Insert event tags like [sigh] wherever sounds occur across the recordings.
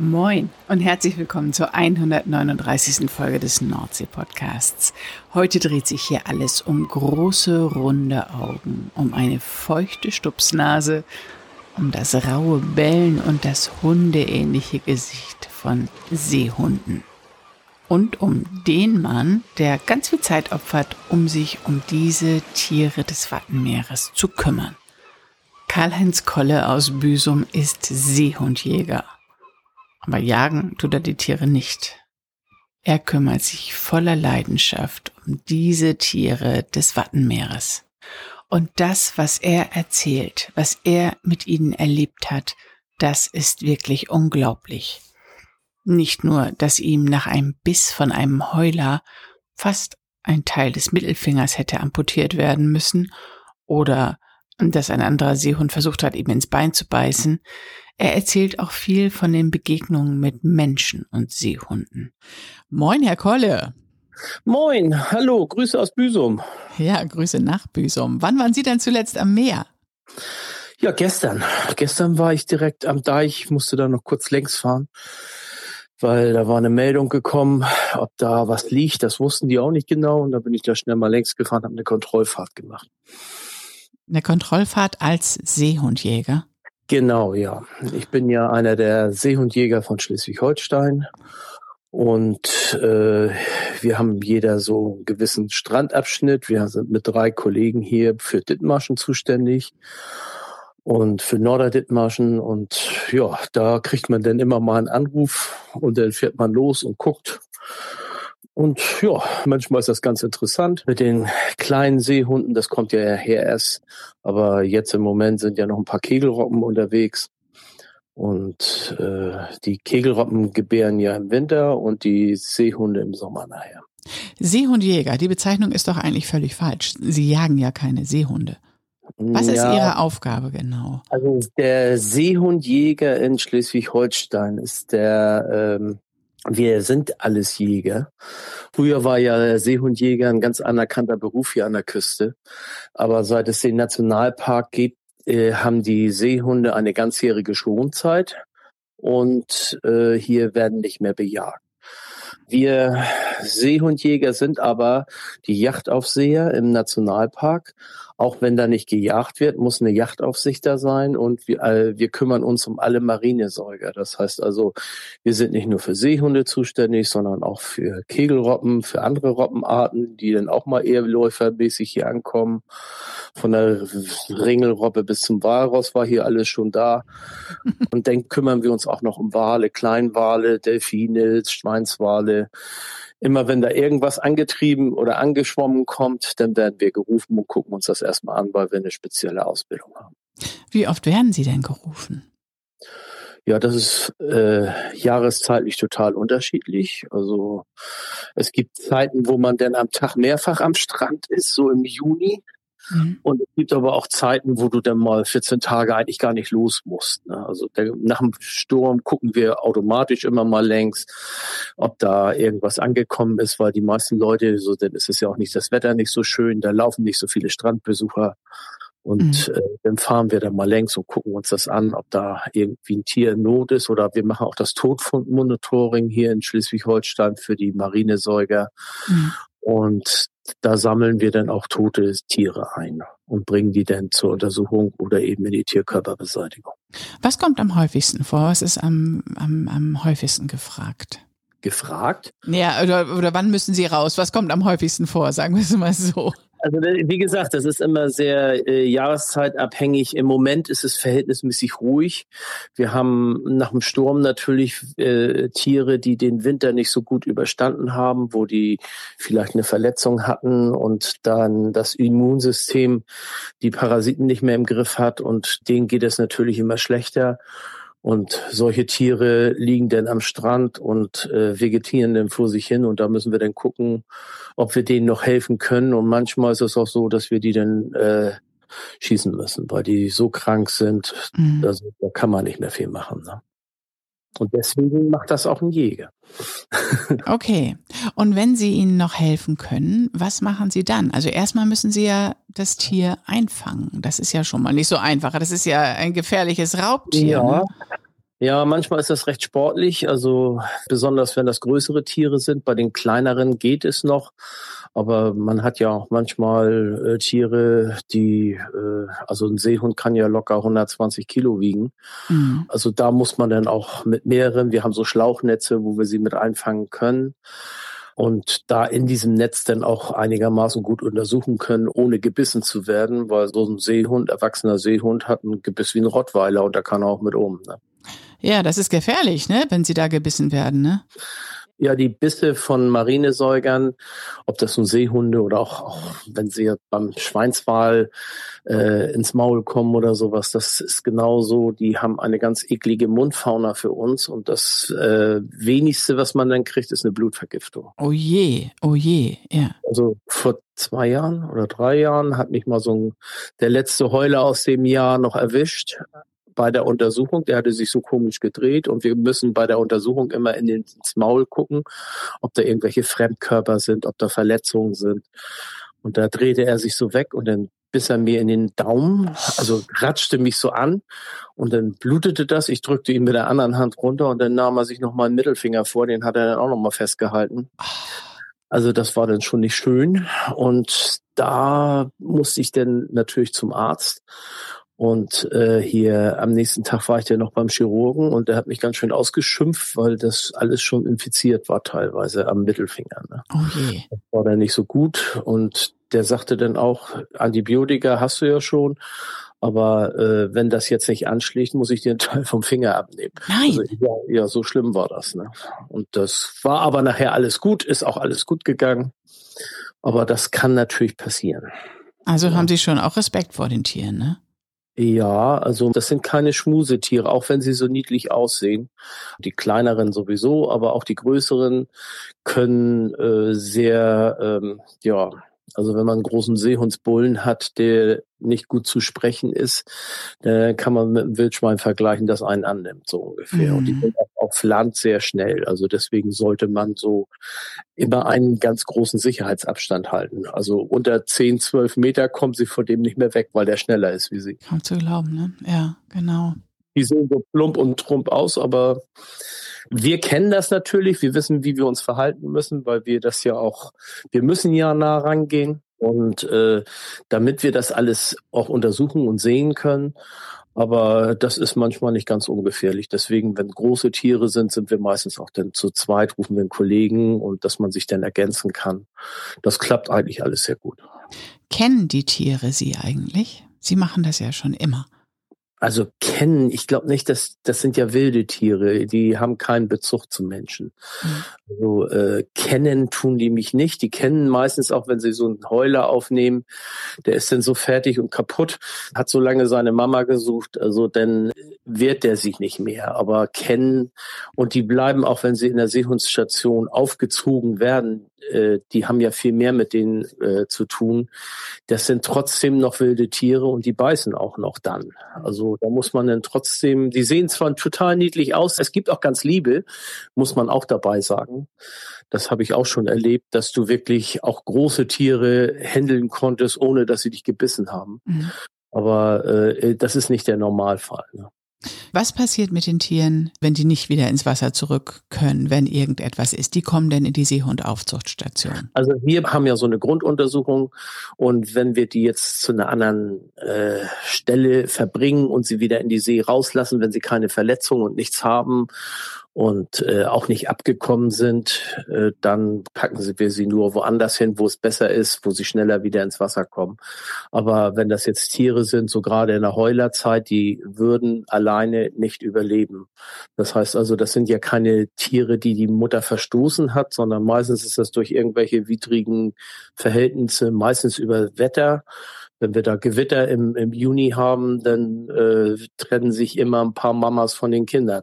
Moin und herzlich willkommen zur 139. Folge des Nordsee-Podcasts. Heute dreht sich hier alles um große, runde Augen, um eine feuchte Stupsnase, um das raue Bellen und das hundeähnliche Gesicht von Seehunden. Und um den Mann, der ganz viel Zeit opfert, um sich um diese Tiere des Wattenmeeres zu kümmern. Karl-Heinz Kolle aus Büsum ist Seehundjäger aber jagen tut er die Tiere nicht. Er kümmert sich voller Leidenschaft um diese Tiere des Wattenmeeres. Und das, was er erzählt, was er mit ihnen erlebt hat, das ist wirklich unglaublich. Nicht nur, dass ihm nach einem Biss von einem Heuler fast ein Teil des Mittelfingers hätte amputiert werden müssen oder dass ein anderer Seehund versucht hat, ihm ins Bein zu beißen. Er erzählt auch viel von den Begegnungen mit Menschen und Seehunden. Moin, Herr Kolle. Moin, hallo, Grüße aus Büsum. Ja, Grüße nach Büsum. Wann waren Sie denn zuletzt am Meer? Ja, gestern. Gestern war ich direkt am Deich, musste da noch kurz längs fahren, weil da war eine Meldung gekommen, ob da was liegt. Das wussten die auch nicht genau und da bin ich da schnell mal längs gefahren, habe eine Kontrollfahrt gemacht. Eine Kontrollfahrt als Seehundjäger? Genau, ja. Ich bin ja einer der Seehundjäger von Schleswig-Holstein. Und äh, wir haben jeder so einen gewissen Strandabschnitt. Wir sind mit drei Kollegen hier für Dithmarschen zuständig und für Norderdithmarschen. Und ja, da kriegt man dann immer mal einen Anruf und dann fährt man los und guckt. Und ja, manchmal ist das ganz interessant mit den kleinen Seehunden. Das kommt ja her erst. Aber jetzt im Moment sind ja noch ein paar Kegelroppen unterwegs. Und äh, die Kegelroppen gebären ja im Winter und die Seehunde im Sommer nachher. Seehundjäger, die Bezeichnung ist doch eigentlich völlig falsch. Sie jagen ja keine Seehunde. Was ist ja, Ihre Aufgabe genau? Also der Seehundjäger in Schleswig-Holstein ist der ähm, wir sind alles Jäger. Früher war ja Seehundjäger ein ganz anerkannter Beruf hier an der Küste. Aber seit es den Nationalpark gibt, äh, haben die Seehunde eine ganzjährige Schonzeit und äh, hier werden nicht mehr bejagt. Wir Seehundjäger sind aber die Yachtaufseher im Nationalpark. Auch wenn da nicht gejagt wird, muss eine Yachtaufsicht da sein und wir, äh, wir kümmern uns um alle Marinesäuger. Das heißt also, wir sind nicht nur für Seehunde zuständig, sondern auch für Kegelroppen, für andere Robbenarten, die dann auch mal eher läufermäßig hier ankommen. Von der Ringelrobbe bis zum Walross war hier alles schon da. [laughs] Und dann kümmern wir uns auch noch um Wale, Kleinwale, Delfine, Schweinswale. Immer wenn da irgendwas angetrieben oder angeschwommen kommt, dann werden wir gerufen und gucken uns das erstmal an, weil wir eine spezielle Ausbildung haben. Wie oft werden Sie denn gerufen? Ja, das ist äh, jahreszeitlich total unterschiedlich. Also es gibt Zeiten, wo man dann am Tag mehrfach am Strand ist, so im Juni. Mhm. Und es gibt aber auch Zeiten, wo du dann mal 14 Tage eigentlich gar nicht los musst. Ne? Also der, nach dem Sturm gucken wir automatisch immer mal längs, ob da irgendwas angekommen ist, weil die meisten Leute, so dann ist es ja auch nicht das Wetter nicht so schön, da laufen nicht so viele Strandbesucher. Und mhm. äh, dann fahren wir da mal längs und gucken uns das an, ob da irgendwie ein Tier in Not ist. Oder wir machen auch das Todfundmonitoring hier in Schleswig-Holstein für die Marinesäuger. Mhm. Und da sammeln wir dann auch tote Tiere ein und bringen die dann zur Untersuchung oder eben in die Tierkörperbeseitigung. Was kommt am häufigsten vor? Was ist am, am, am häufigsten gefragt? Gefragt? Ja, oder, oder wann müssen Sie raus? Was kommt am häufigsten vor? Sagen wir es mal so. Also wie gesagt, das ist immer sehr äh, jahreszeitabhängig. Im Moment ist es verhältnismäßig ruhig. Wir haben nach dem Sturm natürlich äh, Tiere, die den Winter nicht so gut überstanden haben, wo die vielleicht eine Verletzung hatten und dann das Immunsystem die Parasiten nicht mehr im Griff hat und denen geht es natürlich immer schlechter. Und solche Tiere liegen dann am Strand und äh, vegetieren dann vor sich hin und da müssen wir dann gucken, ob wir denen noch helfen können. Und manchmal ist es auch so, dass wir die dann äh, schießen müssen, weil die so krank sind, mhm. also, da kann man nicht mehr viel machen. Ne? Und deswegen macht das auch ein Jäger. okay. Und wenn Sie ihnen noch helfen können, was machen Sie dann? Also erstmal müssen Sie ja das Tier einfangen. Das ist ja schon mal nicht so einfach. Das ist ja ein gefährliches Raubtier. Ja. Ne? Ja, manchmal ist das recht sportlich, also besonders wenn das größere Tiere sind. Bei den kleineren geht es noch, aber man hat ja auch manchmal äh, Tiere, die, äh, also ein Seehund kann ja locker 120 Kilo wiegen. Mhm. Also da muss man dann auch mit mehreren, wir haben so Schlauchnetze, wo wir sie mit einfangen können und da in diesem Netz dann auch einigermaßen gut untersuchen können, ohne gebissen zu werden, weil so ein Seehund, erwachsener Seehund, hat ein Gebiss wie ein Rottweiler und da kann er auch mit um. Ne? Ja, das ist gefährlich, ne, wenn sie da gebissen werden, ne? Ja, die Bisse von Marinesäugern, ob das nun Seehunde oder auch, auch wenn sie beim Schweinswal äh, ins Maul kommen oder sowas, das ist genauso. Die haben eine ganz eklige Mundfauna für uns und das äh, wenigste, was man dann kriegt, ist eine Blutvergiftung. Oh je, oh je, ja. Also vor zwei Jahren oder drei Jahren hat mich mal so ein, der letzte Heuler aus dem Jahr noch erwischt bei der Untersuchung, der hatte sich so komisch gedreht und wir müssen bei der Untersuchung immer in den, ins Maul gucken, ob da irgendwelche Fremdkörper sind, ob da Verletzungen sind. Und da drehte er sich so weg und dann biss er mir in den Daumen, also ratschte mich so an und dann blutete das. Ich drückte ihn mit der anderen Hand runter und dann nahm er sich noch mal einen Mittelfinger vor, den hat er dann auch noch mal festgehalten. Also das war dann schon nicht schön und da musste ich dann natürlich zum Arzt und äh, hier am nächsten Tag war ich dann noch beim Chirurgen und der hat mich ganz schön ausgeschimpft, weil das alles schon infiziert war teilweise am Mittelfinger. Ne? Oh je. Das war dann nicht so gut. Und der sagte dann auch, Antibiotika hast du ja schon. Aber äh, wenn das jetzt nicht anschlägt, muss ich dir einen Teil vom Finger abnehmen. Nein. Also, ja, ja, so schlimm war das. Ne? Und das war aber nachher alles gut, ist auch alles gut gegangen. Aber das kann natürlich passieren. Also ja. haben Sie schon auch Respekt vor den Tieren, ne? Ja, also das sind keine Schmusetiere, auch wenn sie so niedlich aussehen. Die kleineren sowieso, aber auch die größeren können äh, sehr, ähm, ja, also wenn man einen großen Seehundsbullen hat, der nicht gut zu sprechen ist, dann kann man mit einem Wildschwein vergleichen, das einen annimmt, so ungefähr. Mhm. Und die mhm. sind auch auf Land sehr schnell. Also deswegen sollte man so immer einen ganz großen Sicherheitsabstand halten. Also unter 10, 12 Meter kommen sie vor dem nicht mehr weg, weil der schneller ist wie sie. Kaum zu glauben, ne? Ja, genau. Die sehen so plump und trump aus, aber wir kennen das natürlich. Wir wissen, wie wir uns verhalten müssen, weil wir das ja auch, wir müssen ja nah rangehen. Und äh, damit wir das alles auch untersuchen und sehen können. Aber das ist manchmal nicht ganz ungefährlich. Deswegen, wenn große Tiere sind, sind wir meistens auch dann zu zweit, rufen wir einen Kollegen und dass man sich dann ergänzen kann. Das klappt eigentlich alles sehr gut. Kennen die Tiere Sie eigentlich? Sie machen das ja schon immer. Also kennen, ich glaube nicht, dass das sind ja wilde Tiere, die haben keinen Bezug zu Menschen. Mhm. Also äh, kennen tun die mich nicht. Die kennen meistens auch, wenn sie so einen Heuler aufnehmen, der ist dann so fertig und kaputt, hat so lange seine Mama gesucht, also dann wehrt der sich nicht mehr. Aber kennen und die bleiben auch, wenn sie in der Seehundstation aufgezogen werden, äh, die haben ja viel mehr mit denen äh, zu tun. Das sind trotzdem noch wilde Tiere und die beißen auch noch dann. Also da muss man dann trotzdem, die sehen zwar total niedlich aus, es gibt auch ganz Liebe, muss man auch dabei sagen. Das habe ich auch schon erlebt, dass du wirklich auch große Tiere händeln konntest, ohne dass sie dich gebissen haben. Mhm. Aber äh, das ist nicht der Normalfall. Ne? Was passiert mit den Tieren, wenn die nicht wieder ins Wasser zurück können, wenn irgendetwas ist? Die kommen denn in die Seehundaufzuchtstation? Also wir haben ja so eine Grunduntersuchung und wenn wir die jetzt zu einer anderen äh, Stelle verbringen und sie wieder in die See rauslassen, wenn sie keine Verletzungen und nichts haben und äh, auch nicht abgekommen sind, äh, dann packen wir sie nur woanders hin, wo es besser ist, wo sie schneller wieder ins Wasser kommen. Aber wenn das jetzt Tiere sind, so gerade in der Heulerzeit, die würden alleine nicht überleben. Das heißt also, das sind ja keine Tiere, die die Mutter verstoßen hat, sondern meistens ist das durch irgendwelche widrigen Verhältnisse, meistens über Wetter wenn wir da Gewitter im, im Juni haben, dann äh, trennen sich immer ein paar Mamas von den Kindern.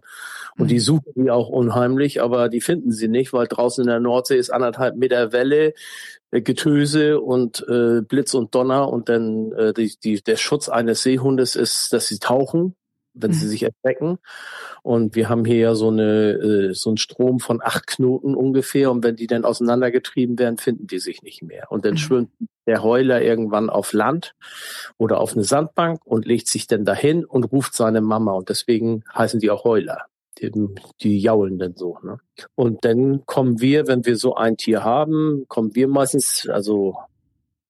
Und mhm. die suchen die auch unheimlich, aber die finden sie nicht, weil draußen in der Nordsee ist anderthalb Meter Welle, äh, Getöse und äh, Blitz und Donner und dann äh, die, die, der Schutz eines Seehundes ist, dass sie tauchen wenn sie mhm. sich erschrecken. Und wir haben hier ja so eine äh, so einen Strom von acht Knoten ungefähr. Und wenn die dann auseinandergetrieben werden, finden die sich nicht mehr. Und dann mhm. schwimmt der Heuler irgendwann auf Land oder auf eine Sandbank und legt sich dann dahin und ruft seine Mama. Und deswegen heißen die auch Heuler. Die, die jaulen dann so. Ne? Und dann kommen wir, wenn wir so ein Tier haben, kommen wir meistens, also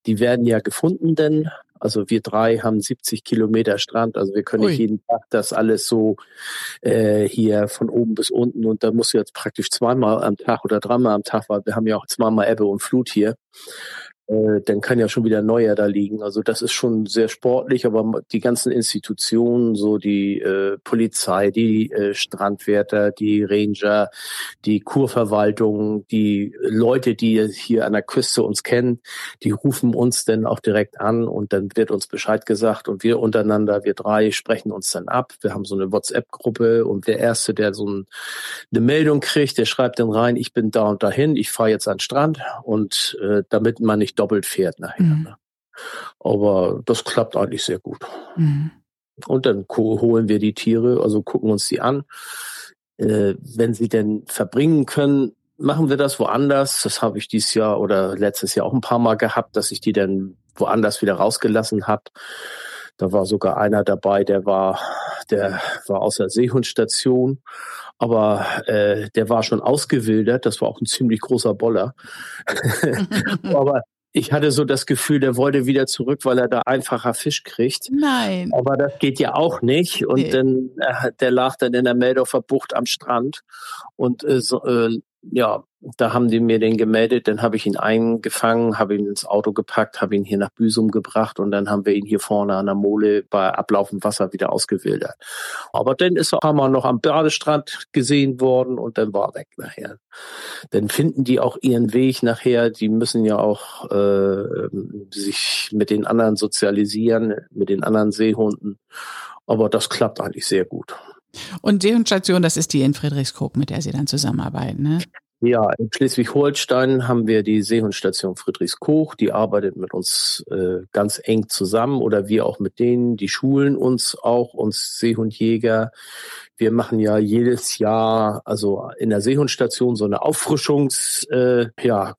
die werden ja gefunden denn also wir drei haben 70 Kilometer Strand, also wir können Ui. nicht jeden Tag das alles so äh, hier von oben bis unten und da muss jetzt praktisch zweimal am Tag oder dreimal am Tag, weil wir haben ja auch zweimal Ebbe und Flut hier äh, dann kann ja schon wieder neuer da liegen. Also das ist schon sehr sportlich, aber die ganzen Institutionen, so die äh, Polizei, die äh, Strandwärter, die Ranger, die Kurverwaltung, die Leute, die hier an der Küste uns kennen, die rufen uns dann auch direkt an und dann wird uns Bescheid gesagt und wir untereinander, wir drei sprechen uns dann ab. Wir haben so eine WhatsApp-Gruppe und der Erste, der so ein, eine Meldung kriegt, der schreibt dann rein, ich bin da und dahin, ich fahre jetzt an den Strand und äh, damit man nicht doppelt fährt nachher. Mhm. Ne? Aber das klappt eigentlich sehr gut. Mhm. Und dann holen wir die Tiere, also gucken uns die an. Äh, wenn sie denn verbringen können, machen wir das woanders. Das habe ich dieses Jahr oder letztes Jahr auch ein paar Mal gehabt, dass ich die dann woanders wieder rausgelassen habe. Da war sogar einer dabei, der war, der war aus der Seehundstation, aber äh, der war schon ausgewildert. Das war auch ein ziemlich großer Boller. [laughs] [laughs] aber ich hatte so das Gefühl, der wollte wieder zurück, weil er da einfacher Fisch kriegt. Nein. Aber das geht ja auch nicht. Und nee. dann, äh, der lag dann in der Meldorfer Bucht am Strand und äh, so, äh, ja, da haben die mir den gemeldet, dann habe ich ihn eingefangen, habe ihn ins Auto gepackt, habe ihn hier nach Büsum gebracht und dann haben wir ihn hier vorne an der Mole bei ablaufendem Wasser wieder ausgewildert. Aber dann ist er mal noch am Badestrand gesehen worden und dann war er weg nachher. Dann finden die auch ihren Weg nachher, die müssen ja auch äh, sich mit den anderen sozialisieren, mit den anderen Seehunden. Aber das klappt eigentlich sehr gut. Und Seehundstation, das ist die in Friedrichskoog, mit der Sie dann zusammenarbeiten, ne? Ja, in Schleswig-Holstein haben wir die Seehundstation Friedrichskoog. Die arbeitet mit uns äh, ganz eng zusammen oder wir auch mit denen. Die schulen uns auch, uns Seehundjäger. Wir machen ja jedes Jahr, also in der Seehundstation so eine Auffrischungskurs. Äh, ja,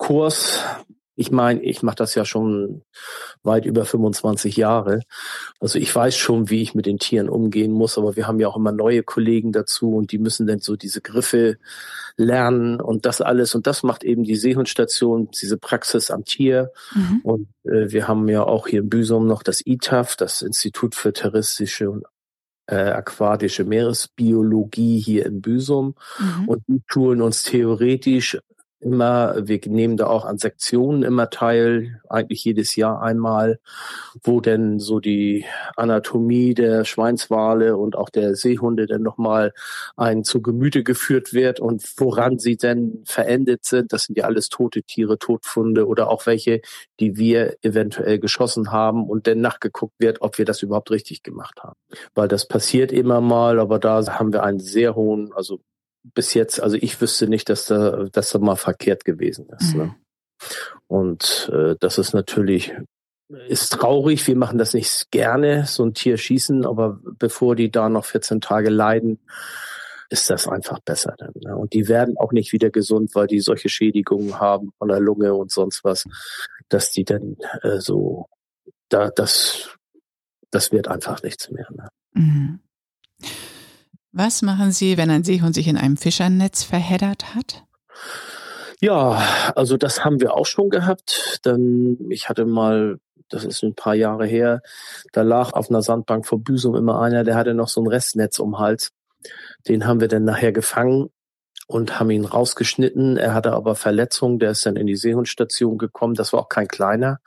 ich meine, ich mache das ja schon weit über 25 Jahre. Also ich weiß schon, wie ich mit den Tieren umgehen muss, aber wir haben ja auch immer neue Kollegen dazu und die müssen dann so diese Griffe lernen und das alles. Und das macht eben die Seehundstation, diese Praxis am Tier. Mhm. Und äh, wir haben ja auch hier in Büsum noch das ITAF, das Institut für terroristische und äh, aquatische Meeresbiologie hier in Büsum. Mhm. Und die schulen uns theoretisch immer, wir nehmen da auch an Sektionen immer teil, eigentlich jedes Jahr einmal, wo denn so die Anatomie der Schweinswale und auch der Seehunde dann nochmal ein zu Gemüte geführt wird und woran sie denn verendet sind. Das sind ja alles tote Tiere, Totfunde oder auch welche, die wir eventuell geschossen haben und dann nachgeguckt wird, ob wir das überhaupt richtig gemacht haben. Weil das passiert immer mal, aber da haben wir einen sehr hohen, also bis jetzt, also ich wüsste nicht, dass da, dass da mal verkehrt gewesen ist. Ne? Mhm. Ne? Und äh, das ist natürlich ist traurig. Wir machen das nicht gerne, so ein Tier schießen, aber bevor die da noch 14 Tage leiden, ist das einfach besser. Dann, ne? Und die werden auch nicht wieder gesund, weil die solche Schädigungen haben von der Lunge und sonst was, dass die dann äh, so, da das, das wird einfach nichts mehr. Ne? Mhm. Was machen Sie, wenn ein Seehund sich in einem Fischernetz verheddert hat? Ja, also das haben wir auch schon gehabt. Dann, ich hatte mal, das ist ein paar Jahre her, da lag auf einer Sandbank vor Büsum immer einer, der hatte noch so ein Restnetz um Hals. Den haben wir dann nachher gefangen und haben ihn rausgeschnitten. Er hatte aber Verletzungen, der ist dann in die Seehundstation gekommen. Das war auch kein kleiner.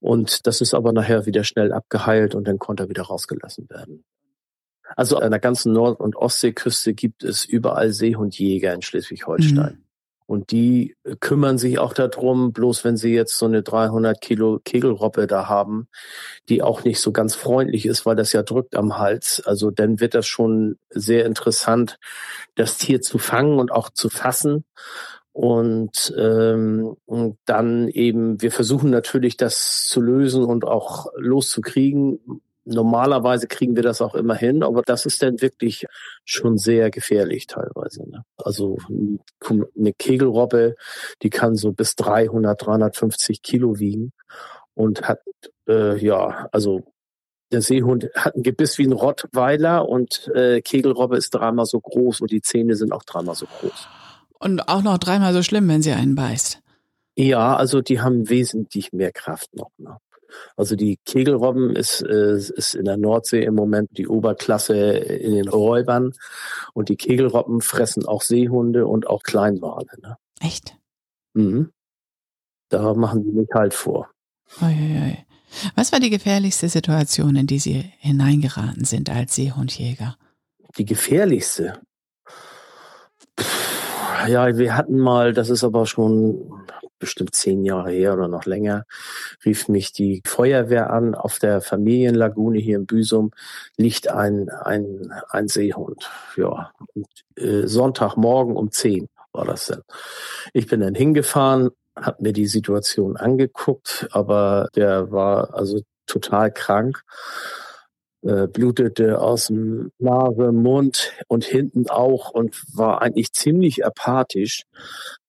Und das ist aber nachher wieder schnell abgeheilt und dann konnte er wieder rausgelassen werden. Also an der ganzen Nord- und Ostseeküste gibt es überall Seehundjäger in Schleswig-Holstein. Mhm. Und die kümmern sich auch darum, bloß wenn sie jetzt so eine 300 Kilo Kegelroppe da haben, die auch nicht so ganz freundlich ist, weil das ja drückt am Hals. Also dann wird das schon sehr interessant, das Tier zu fangen und auch zu fassen. Und, ähm, und dann eben, wir versuchen natürlich, das zu lösen und auch loszukriegen. Normalerweise kriegen wir das auch immer hin, aber das ist dann wirklich schon sehr gefährlich teilweise. Ne? Also eine Kegelrobbe, die kann so bis 300, 350 Kilo wiegen und hat, äh, ja, also der Seehund hat ein Gebiss wie ein Rottweiler und äh, Kegelrobbe ist dreimal so groß und die Zähne sind auch dreimal so groß. Und auch noch dreimal so schlimm, wenn sie einen beißt. Ja, also die haben wesentlich mehr Kraft noch. Ne? Also die Kegelrobben ist, äh, ist in der Nordsee im Moment die Oberklasse in den Räubern und die Kegelrobben fressen auch Seehunde und auch Kleinwale. Ne? Echt? Mhm. Da machen die mich halt vor. Uiuiui. Was war die gefährlichste Situation, in die Sie hineingeraten sind als Seehundjäger? Die gefährlichste? ja, wir hatten mal, das ist aber schon bestimmt zehn Jahre her oder noch länger, rief mich die Feuerwehr an. Auf der Familienlagune hier in Büsum liegt ein, ein, ein Seehund. Ja, und, äh, Sonntagmorgen um zehn war das dann. Ich bin dann hingefahren, habe mir die Situation angeguckt, aber der war also total krank äh, blutete aus dem Nase, Mund und hinten auch und war eigentlich ziemlich apathisch.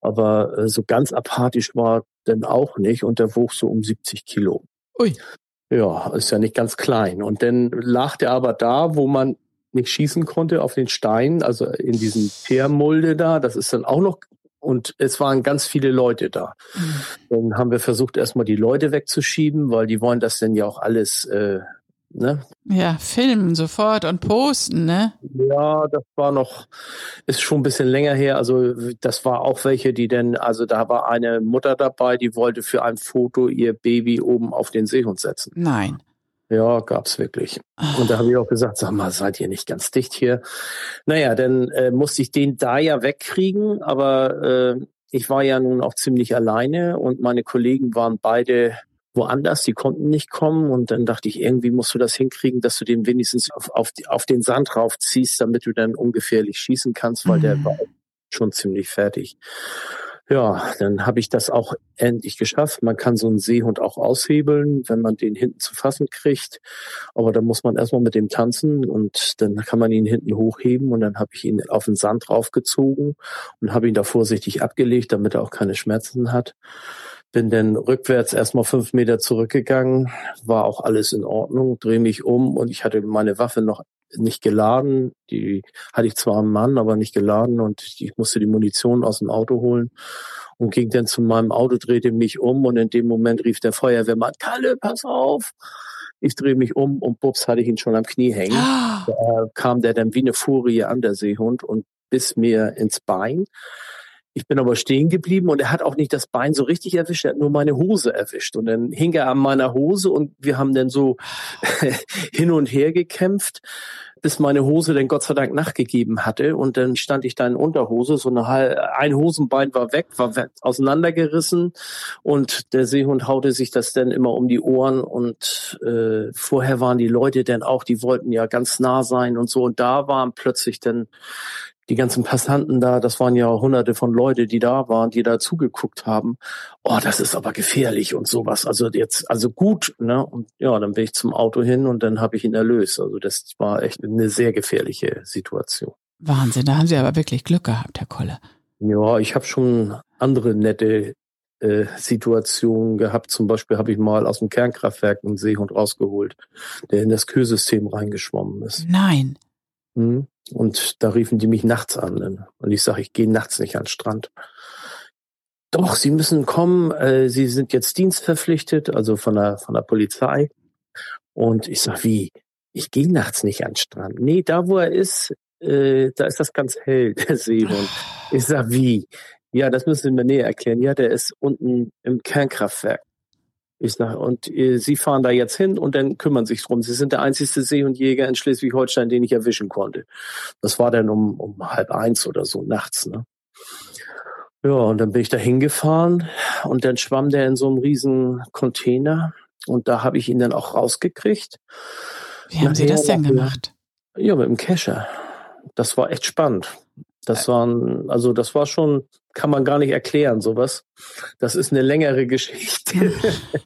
Aber äh, so ganz apathisch war dann auch nicht und der wog so um 70 Kilo. Ui. Ja, ist ja nicht ganz klein. Und dann lag der aber da, wo man nicht schießen konnte auf den Stein, also in diesem Teermulde da. Das ist dann auch noch und es waren ganz viele Leute da. Mhm. Dann haben wir versucht, erstmal die Leute wegzuschieben, weil die wollen das denn ja auch alles äh, Ne? Ja, filmen sofort und posten, ne? Ja, das war noch, ist schon ein bisschen länger her. Also das war auch welche, die denn, also da war eine Mutter dabei, die wollte für ein Foto ihr Baby oben auf den Seehund setzen. Nein. Ja, gab's wirklich. Und da habe ich auch gesagt, sag mal, seid ihr nicht ganz dicht hier? Naja, dann äh, musste ich den da ja wegkriegen, aber äh, ich war ja nun auch ziemlich alleine und meine Kollegen waren beide woanders, die konnten nicht kommen und dann dachte ich, irgendwie musst du das hinkriegen, dass du den wenigstens auf, auf, die, auf den Sand raufziehst, damit du dann ungefährlich schießen kannst, weil mhm. der war schon ziemlich fertig. Ja, dann habe ich das auch endlich geschafft. Man kann so einen Seehund auch aushebeln, wenn man den hinten zu fassen kriegt. Aber da muss man erstmal mit dem tanzen und dann kann man ihn hinten hochheben und dann habe ich ihn auf den Sand draufgezogen und habe ihn da vorsichtig abgelegt, damit er auch keine Schmerzen hat. Bin dann rückwärts erstmal fünf Meter zurückgegangen, war auch alles in Ordnung, drehe mich um und ich hatte meine Waffe noch nicht geladen. Die hatte ich zwar am Mann, aber nicht geladen und ich musste die Munition aus dem Auto holen und ging dann zu meinem Auto, drehte mich um und in dem Moment rief der Feuerwehrmann, Kalle, pass auf! Ich drehe mich um und bups hatte ich ihn schon am Knie hängen. Ah. Da kam der dann wie eine Furie an, der Seehund, und biss mir ins Bein. Ich bin aber stehen geblieben und er hat auch nicht das Bein so richtig erwischt, er hat nur meine Hose erwischt. Und dann hing er an meiner Hose und wir haben dann so [laughs] hin und her gekämpft, bis meine Hose dann Gott sei Dank nachgegeben hatte. Und dann stand ich da in Unterhose, so eine ein Hosenbein war weg, war auseinandergerissen und der Seehund haute sich das dann immer um die Ohren und äh, vorher waren die Leute dann auch, die wollten ja ganz nah sein und so. Und da waren plötzlich dann die ganzen Passanten da, das waren ja hunderte von Leute, die da waren, die da zugeguckt haben. Oh, das ist aber gefährlich und sowas. Also jetzt, also gut, ne? Und ja, dann bin ich zum Auto hin und dann habe ich ihn erlöst. Also das war echt eine sehr gefährliche Situation. Wahnsinn, da haben Sie aber wirklich Glück gehabt, Herr Kolle. Ja, ich habe schon andere nette äh, Situationen gehabt. Zum Beispiel habe ich mal aus dem Kernkraftwerk einen Seehund rausgeholt, der in das Kühlsystem reingeschwommen ist. Nein. Hm? Und da riefen die mich nachts an. Und ich sage, ich gehe nachts nicht an den Strand. Doch, Sie müssen kommen. Äh, Sie sind jetzt dienstverpflichtet, also von der, von der Polizei. Und ich sag, wie? Ich gehe nachts nicht an den Strand. Nee, da wo er ist, äh, da ist das ganz hell, [laughs] der Seehund. Ich sag, wie? Ja, das müssen Sie mir näher erklären. Ja, der ist unten im Kernkraftwerk. Ich sage, und äh, Sie fahren da jetzt hin und dann kümmern sich drum. Sie sind der einzigste Seehundjäger in Schleswig-Holstein, den ich erwischen konnte. Das war dann um, um halb eins oder so nachts. Ne? Ja, und dann bin ich da hingefahren und dann schwamm der in so einem riesen Container und da habe ich ihn dann auch rausgekriegt. Wie haben Sie das denn gemacht? Ja, mit dem Kescher. Das war echt spannend. Das waren, also das war schon, kann man gar nicht erklären, sowas. Das ist eine längere Geschichte. Und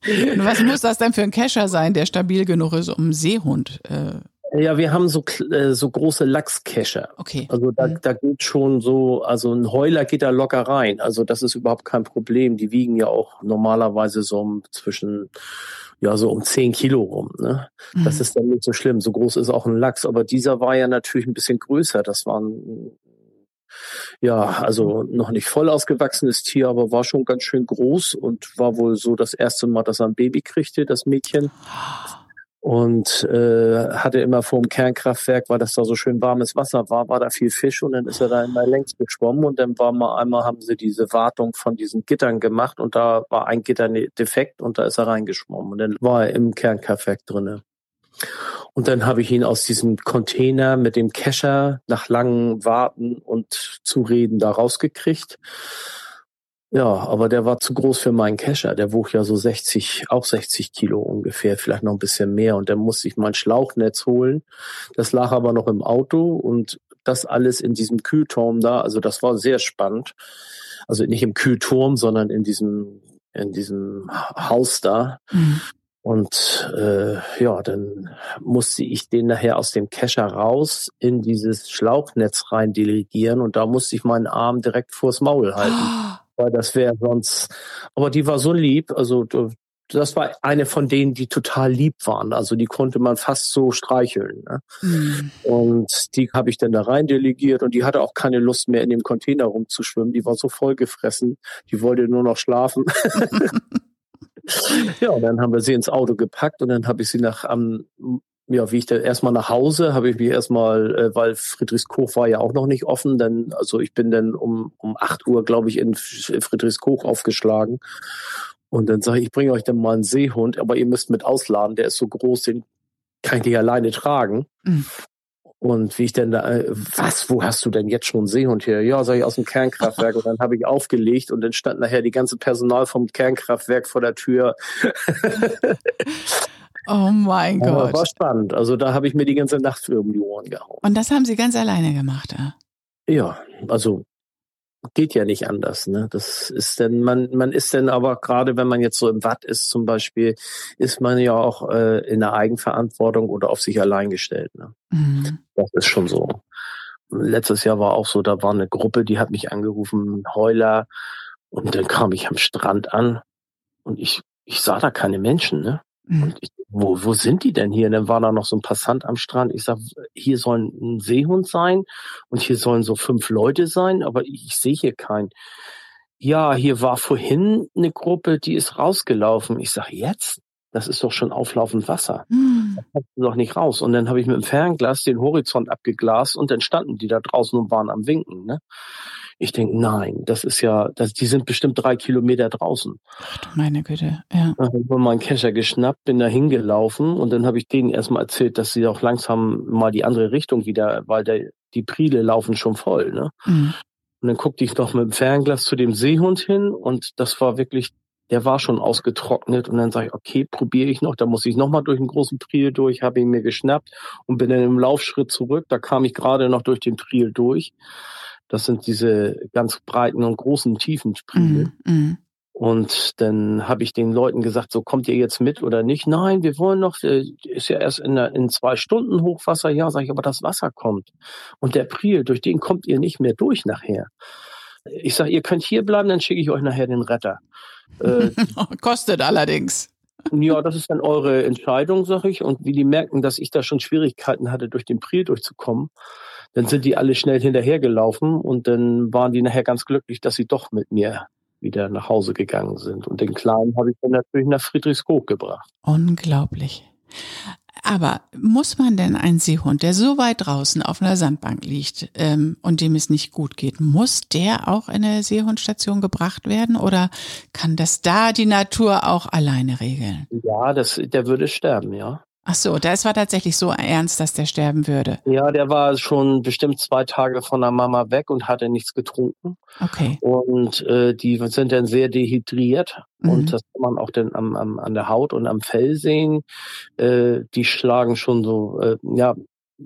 [laughs] was muss das denn für ein Kescher sein, der stabil genug ist, um einen Seehund äh, ja, wir haben so äh, so große Lachskescher. Okay. Also da, mhm. da geht schon so, also ein Heuler geht da locker rein. Also das ist überhaupt kein Problem. Die wiegen ja auch normalerweise so zwischen ja so um zehn Kilo rum. Ne? Mhm. Das ist dann nicht so schlimm. So groß ist auch ein Lachs. Aber dieser war ja natürlich ein bisschen größer. Das war ein ja, also noch nicht voll ausgewachsenes Tier, aber war schon ganz schön groß und war wohl so das erste Mal, dass er ein Baby kriegte, das Mädchen und äh, hatte immer vor dem Kernkraftwerk, weil das da so schön warmes Wasser war, war da viel Fisch und dann ist er da immer längs geschwommen und dann war mal einmal haben sie diese Wartung von diesen Gittern gemacht und da war ein Gitter ne, defekt und da ist er reingeschwommen und dann war er im Kernkraftwerk drinne. Und dann habe ich ihn aus diesem Container mit dem Kescher nach langem Warten und Zureden da rausgekriegt. Ja, aber der war zu groß für meinen Kescher. Der wog ja so 60, auch 60 Kilo ungefähr, vielleicht noch ein bisschen mehr. Und dann musste ich mein Schlauchnetz holen. Das lag aber noch im Auto und das alles in diesem Kühlturm da. Also das war sehr spannend. Also nicht im Kühlturm, sondern in diesem, in diesem Haus da. Mhm. Und äh, ja, dann musste ich den nachher aus dem Kescher raus in dieses Schlauchnetz rein delegieren und da musste ich meinen Arm direkt vors Maul halten. Oh [gasps] weil das wäre sonst. Aber die war so lieb, also das war eine von denen, die total lieb waren. Also die konnte man fast so streicheln. Ne? Mhm. Und die habe ich dann da rein delegiert und die hatte auch keine Lust mehr in dem Container rumzuschwimmen. Die war so voll gefressen, die wollte nur noch schlafen. [laughs] [laughs] ja, und dann haben wir sie ins Auto gepackt und dann habe ich sie nach am ja, wie ich da erstmal nach Hause, habe ich mich erstmal, äh, weil Friedrichskoch war ja auch noch nicht offen, dann, also ich bin dann um, um acht Uhr, glaube ich, in Friedrichskoch aufgeschlagen. Und dann sage ich, ich bringe euch dann mal einen Seehund, aber ihr müsst mit ausladen, der ist so groß, den kann ich nicht alleine tragen. Mhm. Und wie ich denn da, äh, was, wo hast du denn jetzt schon Seehund hier? Ja, sag ich aus dem Kernkraftwerk. Und dann habe ich aufgelegt und dann stand nachher die ganze Personal vom Kernkraftwerk vor der Tür. [laughs] Oh mein Gott. war spannend. Also da habe ich mir die ganze Nacht für um die Ohren gehauen. Und das haben Sie ganz alleine gemacht, ja? Ja, also geht ja nicht anders. Ne? Das ist denn, man, man ist denn aber gerade, wenn man jetzt so im Watt ist zum Beispiel, ist man ja auch äh, in der Eigenverantwortung oder auf sich allein gestellt. Ne? Mhm. Das ist schon so. Letztes Jahr war auch so, da war eine Gruppe, die hat mich angerufen, Heuler, und dann kam ich am Strand an und ich, ich sah da keine Menschen, ne? Mhm. Und ich, wo, wo sind die denn hier? Und dann war da noch so ein Passant am Strand. Ich sag, hier soll ein Seehund sein und hier sollen so fünf Leute sein, aber ich, sehe hier keinen. Ja, hier war vorhin eine Gruppe, die ist rausgelaufen. Ich sag, jetzt? Das ist doch schon auflaufend Wasser. Mhm. Das kannst du doch nicht raus. Und dann habe ich mit dem Fernglas den Horizont abgeglast und dann standen die da draußen und waren am Winken. Ne? Ich denke, nein, das ist ja, das, die sind bestimmt drei Kilometer draußen. Ach du meine Güte, ja. Dann habe ich mir meinen Kescher geschnappt, bin da hingelaufen und dann habe ich denen erstmal erzählt, dass sie auch langsam mal die andere Richtung wieder, weil der, die Priele laufen schon voll, ne? Mhm. Und dann guckte ich noch mit dem Fernglas zu dem Seehund hin und das war wirklich, der war schon ausgetrocknet und dann sage ich, okay, probiere ich noch, da muss ich nochmal durch einen großen Priel durch, habe ihn mir geschnappt und bin dann im Laufschritt zurück, da kam ich gerade noch durch den Priel durch. Das sind diese ganz breiten und großen tiefen Spiegel. Mm, mm. Und dann habe ich den Leuten gesagt, so kommt ihr jetzt mit oder nicht? Nein, wir wollen noch, äh, ist ja erst in, in zwei Stunden Hochwasser. Ja, sage ich, aber das Wasser kommt. Und der Priel, durch den kommt ihr nicht mehr durch nachher. Ich sage, ihr könnt hier bleiben, dann schicke ich euch nachher den Retter. [laughs] Äh, Kostet allerdings. Ja, das ist dann eure Entscheidung, sag ich. Und wie die merken, dass ich da schon Schwierigkeiten hatte, durch den Priel durchzukommen, dann sind die alle schnell hinterhergelaufen und dann waren die nachher ganz glücklich, dass sie doch mit mir wieder nach Hause gegangen sind. Und den Kleinen habe ich dann natürlich nach Friedrichskoog gebracht. Unglaublich. Aber muss man denn einen Seehund, der so weit draußen auf einer Sandbank liegt ähm, und dem es nicht gut geht, muss der auch in eine Seehundstation gebracht werden oder kann das da die Natur auch alleine regeln? Ja, das, der würde sterben, ja. Ach so, das war tatsächlich so ernst, dass der sterben würde. Ja, der war schon bestimmt zwei Tage von der Mama weg und hatte nichts getrunken. Okay. Und äh, die sind dann sehr dehydriert. Mhm. Und das kann man auch dann am, am, an der Haut und am Fell sehen. Äh, die schlagen schon so, äh, ja,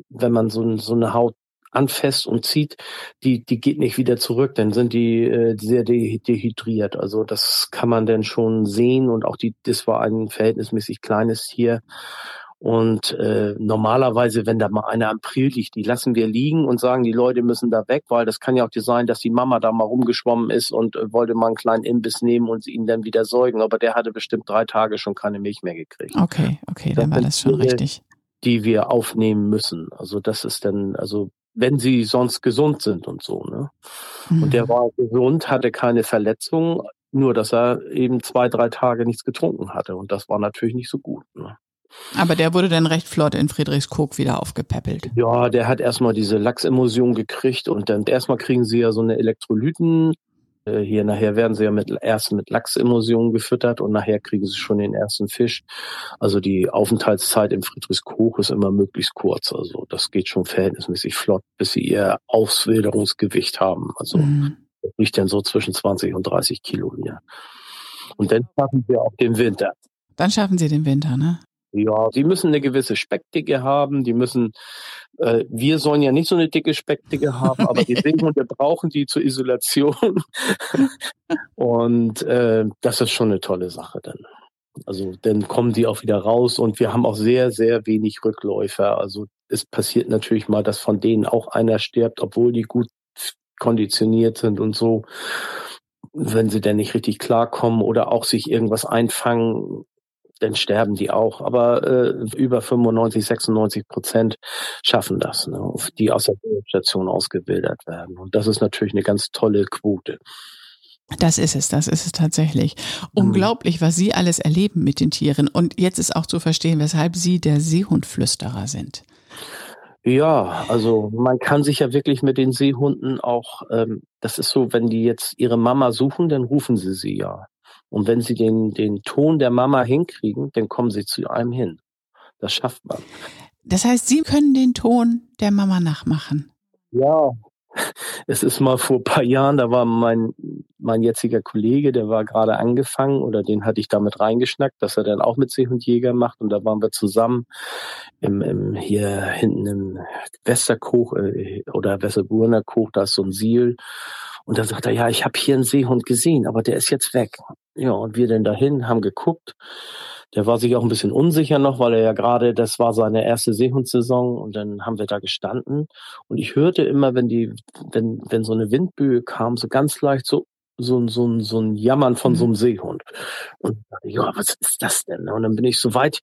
wenn man so, so eine Haut anfasst und zieht, die, die geht nicht wieder zurück, dann sind die äh, sehr de dehydriert. Also das kann man dann schon sehen und auch die, das war ein verhältnismäßig kleines Tier. Und äh, normalerweise, wenn da mal einer am Priel liegt, die lassen wir liegen und sagen, die Leute müssen da weg, weil das kann ja auch sein, dass die Mama da mal rumgeschwommen ist und äh, wollte mal einen kleinen Imbiss nehmen und ihn dann wieder säugen. Aber der hatte bestimmt drei Tage schon keine Milch mehr gekriegt. Okay, okay, dann war das schon Dinge, richtig. Die wir aufnehmen müssen. Also das ist dann, also wenn sie sonst gesund sind und so. Ne? Mhm. Und der mhm. war gesund, hatte keine Verletzung, nur dass er eben zwei, drei Tage nichts getrunken hatte. Und das war natürlich nicht so gut. Ne? Aber der wurde dann recht flott in Friedrichskoog wieder aufgepäppelt. Ja, der hat erstmal diese Lachsemulsion gekriegt und dann erstmal kriegen sie ja so eine Elektrolyten äh, hier nachher werden sie ja mit, erst mit Lachsemulsionen gefüttert und nachher kriegen sie schon den ersten Fisch. Also die Aufenthaltszeit im Friedrichskoch ist immer möglichst kurz. Also das geht schon verhältnismäßig flott, bis sie ihr Auswilderungsgewicht haben. Also mhm. das liegt dann so zwischen 20 und 30 Kilo hier. Und dann schaffen wir auch den Winter. Dann schaffen sie den Winter, ne? Ja, die müssen eine gewisse Speckdicke haben, die müssen, äh, wir sollen ja nicht so eine dicke Speckdicke haben, aber die [laughs] Seehunde brauchen die zur Isolation. und äh, das ist schon eine tolle Sache dann. Also dann kommen die auch wieder raus und wir haben auch sehr, sehr wenig Rückläufer. Also es passiert natürlich mal, dass von denen auch einer stirbt, obwohl die gut konditioniert sind und so. Wenn sie denn nicht richtig klarkommen oder auch sich irgendwas einfangen, dann sterben die auch. Aber äh, über 95, 96 Prozent schaffen das, ne, die aus der Station ausgebildet werden. Und das ist natürlich eine ganz tolle Quote. Das ist es, das ist es tatsächlich. Unglaublich, was Sie alles erleben mit den Tieren. Und jetzt ist auch zu verstehen, weshalb Sie der Seehundflüsterer sind. Ja, also man kann sich ja wirklich mit den Seehunden auch, ähm, das ist so, wenn die jetzt ihre Mama suchen, dann rufen sie sie ja. Und wenn sie den, den Ton der Mama hinkriegen, dann kommen sie zu einem hin. Das schafft man. Das heißt, Sie können den Ton der Mama nachmachen. Ja, [laughs] es ist mal vor ein paar Jahren, da war mein, mein jetziger Kollege, der war gerade angefangen oder den hatte ich damit reingeschnackt, dass er dann auch mit Seehundjäger macht und da waren wir zusammen im, im hier hinten im Westerkoch äh, oder Westerburner Koch, da ist so ein Siel und da sagt er, ja, ich habe hier einen Seehund gesehen, aber der ist jetzt weg. Ja, und wir denn dahin, haben geguckt. Der war sich auch ein bisschen unsicher noch, weil er ja gerade, das war seine erste Seehundsaison und dann haben wir da gestanden und ich hörte immer, wenn die, wenn, wenn so eine Windböe kam, so ganz leicht so so, so, so ein Jammern von so einem mhm. Seehund. Und ja, was ist das denn? Und dann bin ich so weit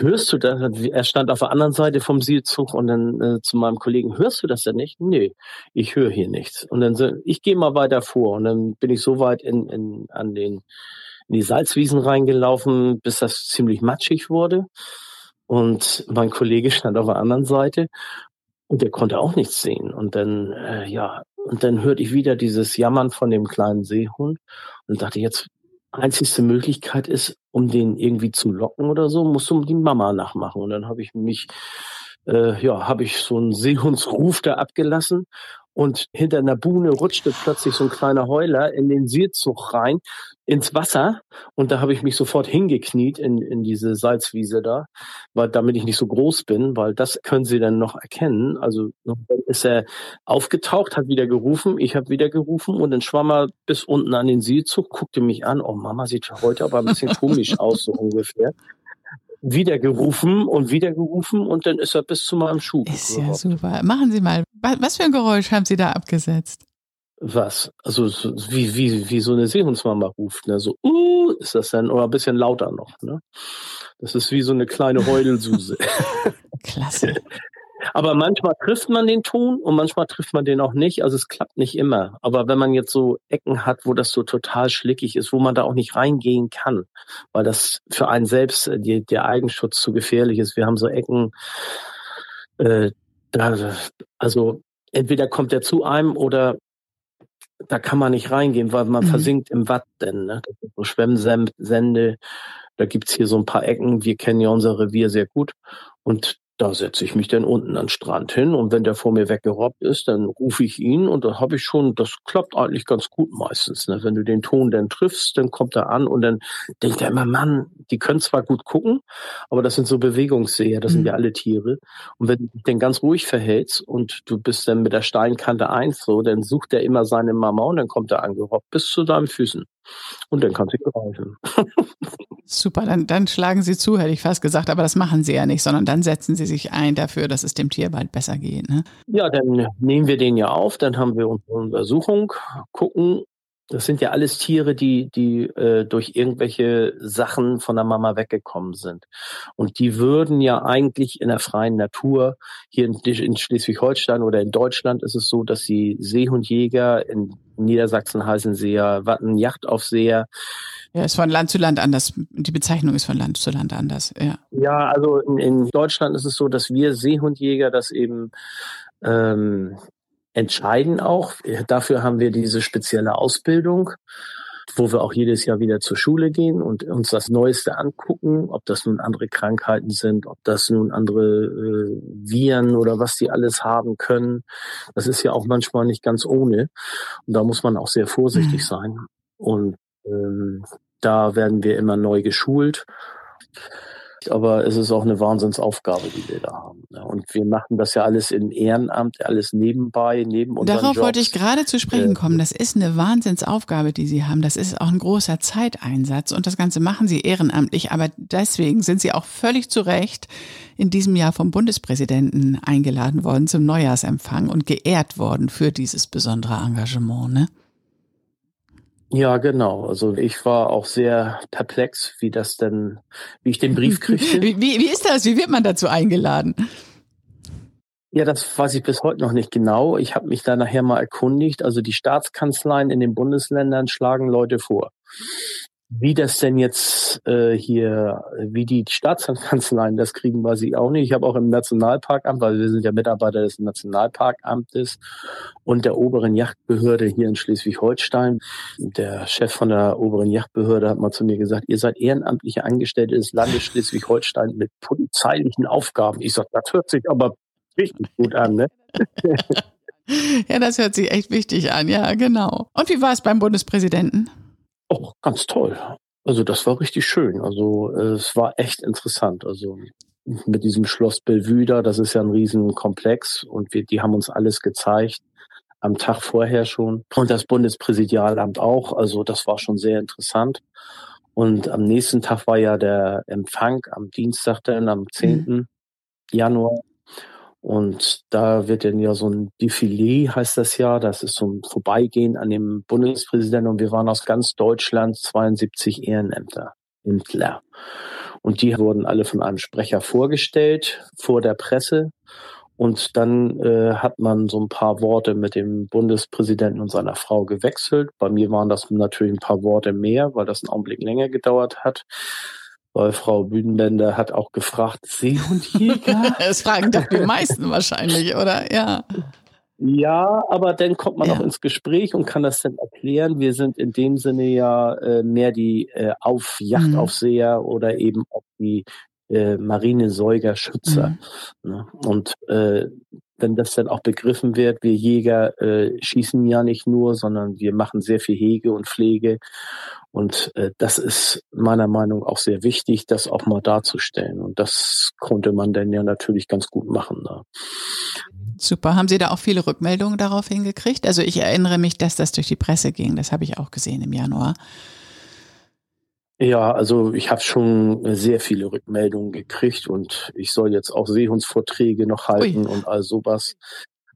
hörst du das? Er stand auf der anderen Seite vom Sielzug und dann äh, zu meinem Kollegen, hörst du das denn nicht? Nee, ich höre hier nichts. Und dann so, ich gehe mal weiter vor und dann bin ich so weit in, in, an den, in die Salzwiesen reingelaufen, bis das ziemlich matschig wurde. Und mein Kollege [laughs] stand auf der anderen Seite und der konnte auch nichts sehen. Und dann, äh, ja, und dann hörte ich wieder dieses Jammern von dem kleinen Seehund und dachte, jetzt einzigste Möglichkeit ist, um den irgendwie zu locken oder so, musst du die Mama nachmachen. Und dann habe ich mich, äh, ja, habe ich so einen Seehundsruf da abgelassen und hinter einer Buhne rutschte plötzlich so ein kleiner Heuler in den Seezug rein, ins Wasser. Und da habe ich mich sofort hingekniet in, in diese Salzwiese da, weil damit ich nicht so groß bin, weil das können sie dann noch erkennen. Also ist er aufgetaucht, hat wieder gerufen, ich habe wieder gerufen und dann schwamm er bis unten an den Seezug, guckte mich an, oh Mama sieht heute aber ein bisschen [laughs] komisch aus, so ungefähr wieder gerufen und wieder gerufen und dann ist er bis zu meinem Schuh. Ist ja super. Machen Sie mal, was für ein Geräusch haben Sie da abgesetzt? Was? Also so, wie, wie, wie so eine Seehundsmama ruft, ne? So, uh, ist das dann, oder ein bisschen lauter noch, ne? Das ist wie so eine kleine Heulensuse. [laughs] Klasse. Aber manchmal trifft man den Ton und manchmal trifft man den auch nicht. Also es klappt nicht immer. Aber wenn man jetzt so Ecken hat, wo das so total schlickig ist, wo man da auch nicht reingehen kann, weil das für einen selbst äh, die, der Eigenschutz zu gefährlich ist. Wir haben so Ecken, äh, da, also entweder kommt er zu einem oder da kann man nicht reingehen, weil man mhm. versinkt im Watt denn. Ne? So Schwemmsende Da gibt's hier so ein paar Ecken. Wir kennen ja unser Revier sehr gut. Und da setze ich mich dann unten an den Strand hin und wenn der vor mir weggerobbt ist, dann rufe ich ihn und da habe ich schon, das klappt eigentlich ganz gut meistens. Ne? Wenn du den Ton dann triffst, dann kommt er an und dann denkt er immer, Mann, die können zwar gut gucken, aber das sind so Bewegungsseher, das mhm. sind ja alle Tiere. Und wenn du dich dann ganz ruhig verhältst und du bist dann mit der Steinkante eins so, dann sucht er immer seine Mama und dann kommt er angerobbt bis zu deinen Füßen. Und dann kannst du greifen. [laughs] Super, dann, dann schlagen Sie zu, hätte ich fast gesagt, aber das machen Sie ja nicht, sondern dann setzen Sie sich ein dafür, dass es dem Tier bald besser geht. Ne? Ja, dann nehmen wir den ja auf, dann haben wir unsere Untersuchung, gucken, das sind ja alles Tiere, die, die äh, durch irgendwelche Sachen von der Mama weggekommen sind. Und die würden ja eigentlich in der freien Natur, hier in, in Schleswig-Holstein oder in Deutschland ist es so, dass die Seehundjäger, in Niedersachsen heißen sie ja Wattenjachtaufseher. Ja, ist von Land zu Land anders. Die Bezeichnung ist von Land zu Land anders, ja. Ja, also in, in Deutschland ist es so, dass wir Seehundjäger das eben ähm, entscheiden auch. Dafür haben wir diese spezielle Ausbildung, wo wir auch jedes Jahr wieder zur Schule gehen und uns das Neueste angucken, ob das nun andere Krankheiten sind, ob das nun andere äh, Viren oder was die alles haben können. Das ist ja auch manchmal nicht ganz ohne. Und da muss man auch sehr vorsichtig mhm. sein. Und ähm, da werden wir immer neu geschult aber es ist auch eine Wahnsinnsaufgabe, die wir da haben. Und wir machen das ja alles in Ehrenamt, alles nebenbei, neben unserem Darauf Jobs. wollte ich gerade zu sprechen kommen. Das ist eine Wahnsinnsaufgabe, die Sie haben. Das ist auch ein großer Zeiteinsatz und das Ganze machen Sie ehrenamtlich. Aber deswegen sind Sie auch völlig zu Recht in diesem Jahr vom Bundespräsidenten eingeladen worden zum Neujahrsempfang und geehrt worden für dieses besondere Engagement. Ne? Ja, genau. Also ich war auch sehr perplex, wie das denn, wie ich den Brief [laughs] kriegte. Wie, wie ist das? Wie wird man dazu eingeladen? Ja, das weiß ich bis heute noch nicht genau. Ich habe mich da nachher mal erkundigt. Also die Staatskanzleien in den Bundesländern schlagen Leute vor. Wie das denn jetzt äh, hier, wie die Staatskanzleien [laughs] das kriegen, weiß ich auch nicht. Ich habe auch im Nationalparkamt, weil wir sind ja Mitarbeiter des Nationalparkamtes und der oberen Yachtbehörde hier in Schleswig-Holstein. Der Chef von der oberen Yachtbehörde hat mal zu mir gesagt, ihr seid ehrenamtliche Angestellte des Landes Schleswig-Holstein mit polizeilichen Aufgaben. Ich sag, das hört sich aber richtig gut an, ne? [laughs] ja, das hört sich echt wichtig an, ja, genau. Und wie war es beim Bundespräsidenten? Auch ganz toll. Also das war richtig schön. Also es war echt interessant. Also mit diesem Schloss Belvüder, das ist ja ein Riesenkomplex und wir, die haben uns alles gezeigt am Tag vorher schon und das Bundespräsidialamt auch. Also das war schon sehr interessant. Und am nächsten Tag war ja der Empfang am Dienstag dann, am 10. Mhm. Januar. Und da wird dann ja so ein Defilé, heißt das ja, das ist so ein Vorbeigehen an dem Bundespräsidenten und wir waren aus ganz Deutschland 72 Ehrenämter in Tler. Und die wurden alle von einem Sprecher vorgestellt vor der Presse. Und dann äh, hat man so ein paar Worte mit dem Bundespräsidenten und seiner Frau gewechselt. Bei mir waren das natürlich ein paar Worte mehr, weil das einen Augenblick länger gedauert hat weil Frau Bühnenbender hat auch gefragt, Seehundjäger? [laughs] das fragen doch die meisten wahrscheinlich, oder? Ja. Ja, aber dann kommt man ja. auch ins Gespräch und kann das dann erklären. Wir sind in dem Sinne ja äh, mehr die äh, auf Yachtaufseher mhm. oder eben auch die äh, Marinesäugerschützer. Mhm. Ne? Und äh, wenn das dann auch begriffen wird, wir Jäger äh, schießen ja nicht nur, sondern wir machen sehr viel Hege und Pflege. Und äh, das ist meiner Meinung nach auch sehr wichtig, das auch mal darzustellen. Und das konnte man dann ja natürlich ganz gut machen. Ne? Super. Haben Sie da auch viele Rückmeldungen darauf hingekriegt? Also ich erinnere mich, dass das durch die Presse ging. Das habe ich auch gesehen im Januar. Ja, also ich habe schon sehr viele Rückmeldungen gekriegt und ich soll jetzt auch Seehundsvorträge noch halten Ui. und all sowas.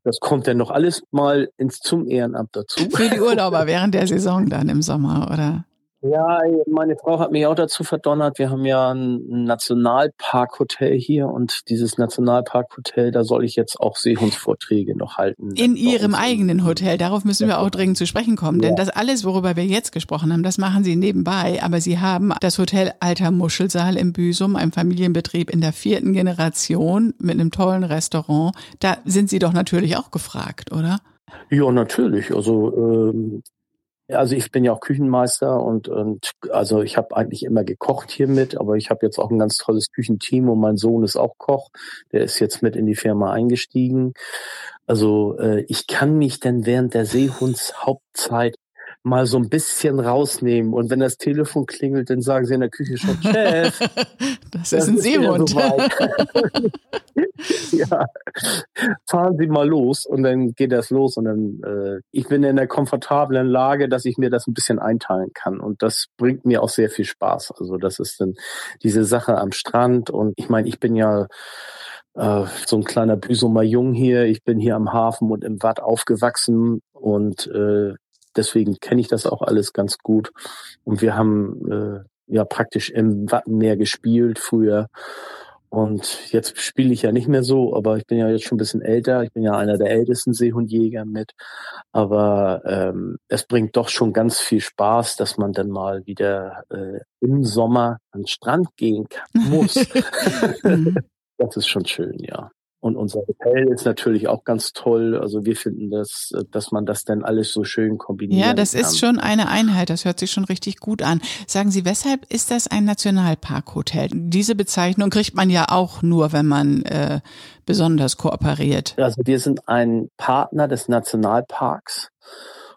Das kommt dann noch alles mal ins zum Ehrenamt dazu. Für die Urlauber [laughs] während der Saison dann im Sommer, oder? Ja, meine Frau hat mich auch dazu verdonnert. Wir haben ja ein Nationalparkhotel hier und dieses Nationalparkhotel, da soll ich jetzt auch Seehundsvorträge noch halten. In Ihrem eigenen Hotel, darauf müssen wir auch dringend zu sprechen kommen, denn das alles, worüber wir jetzt gesprochen haben, das machen Sie nebenbei, aber Sie haben das Hotel Alter Muschelsaal im Büsum, ein Familienbetrieb in der vierten Generation mit einem tollen Restaurant. Da sind Sie doch natürlich auch gefragt, oder? Ja, natürlich. Also ähm, Also ich bin ja auch Küchenmeister und, und also ich habe eigentlich immer gekocht hiermit, aber ich habe jetzt auch ein ganz tolles Küchenteam und mein Sohn ist auch Koch. Der ist jetzt mit in die Firma eingestiegen. Also äh, ich kann mich denn während der Seehundshauptzeit mal so ein bisschen rausnehmen. Und wenn das Telefon klingelt, dann sagen sie in der Küche schon, Chef. das, [laughs] das ist ein Seehund. So [laughs] [laughs] ja, fahren Sie mal los und dann geht das los und dann äh, ich bin in der komfortablen Lage, dass ich mir das ein bisschen einteilen kann und das bringt mir auch sehr viel Spaß. Also das ist dann diese Sache am Strand und ich meine, ich bin ja äh, so ein kleiner Büsumer Jung hier. Ich bin hier am Hafen und im Watt aufgewachsen und äh, deswegen kenne ich das auch alles ganz gut. Und wir haben äh, ja praktisch im Wattenmeer gespielt früher. Und jetzt spiele ich ja nicht mehr so, aber ich bin ja jetzt schon ein bisschen älter. Ich bin ja einer der ältesten Seehundjäger mit. Aber ähm, es bringt doch schon ganz viel Spaß, dass man dann mal wieder äh, im Sommer an den Strand gehen kann, [laughs] muss. Mhm. [laughs] das ist schon schön, ja. Und unser Hotel ist natürlich auch ganz toll. Also wir finden das, dass man das dann alles so schön kombiniert. Ja, das kann. ist schon eine Einheit. Das hört sich schon richtig gut an. Sagen Sie, weshalb ist das ein Nationalparkhotel? Diese Bezeichnung kriegt man ja auch nur, wenn man äh, besonders kooperiert. Also wir sind ein Partner des Nationalparks.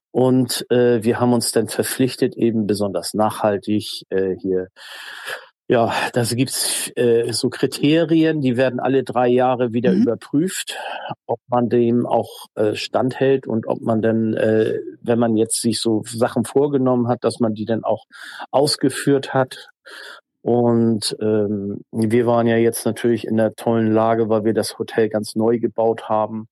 Und äh, wir haben uns dann verpflichtet, eben besonders nachhaltig äh, hier ja, da gibt's äh, so Kriterien, die werden alle drei Jahre wieder mhm. überprüft, ob man dem auch äh, standhält und ob man dann, äh, wenn man jetzt sich so Sachen vorgenommen hat, dass man die dann auch ausgeführt hat. Und ähm, wir waren ja jetzt natürlich in der tollen Lage, weil wir das Hotel ganz neu gebaut haben,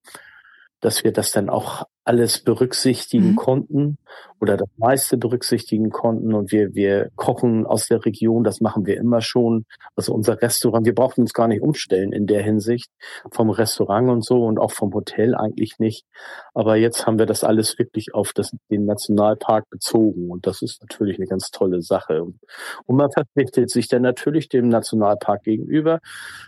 dass wir das dann auch alles berücksichtigen mhm. konnten oder das meiste berücksichtigen konnten. Und wir, wir kochen aus der Region, das machen wir immer schon. Also unser Restaurant, wir brauchten uns gar nicht umstellen in der Hinsicht vom Restaurant und so und auch vom Hotel eigentlich nicht. Aber jetzt haben wir das alles wirklich auf das, den Nationalpark bezogen. Und das ist natürlich eine ganz tolle Sache. Und man verpflichtet sich dann natürlich dem Nationalpark gegenüber,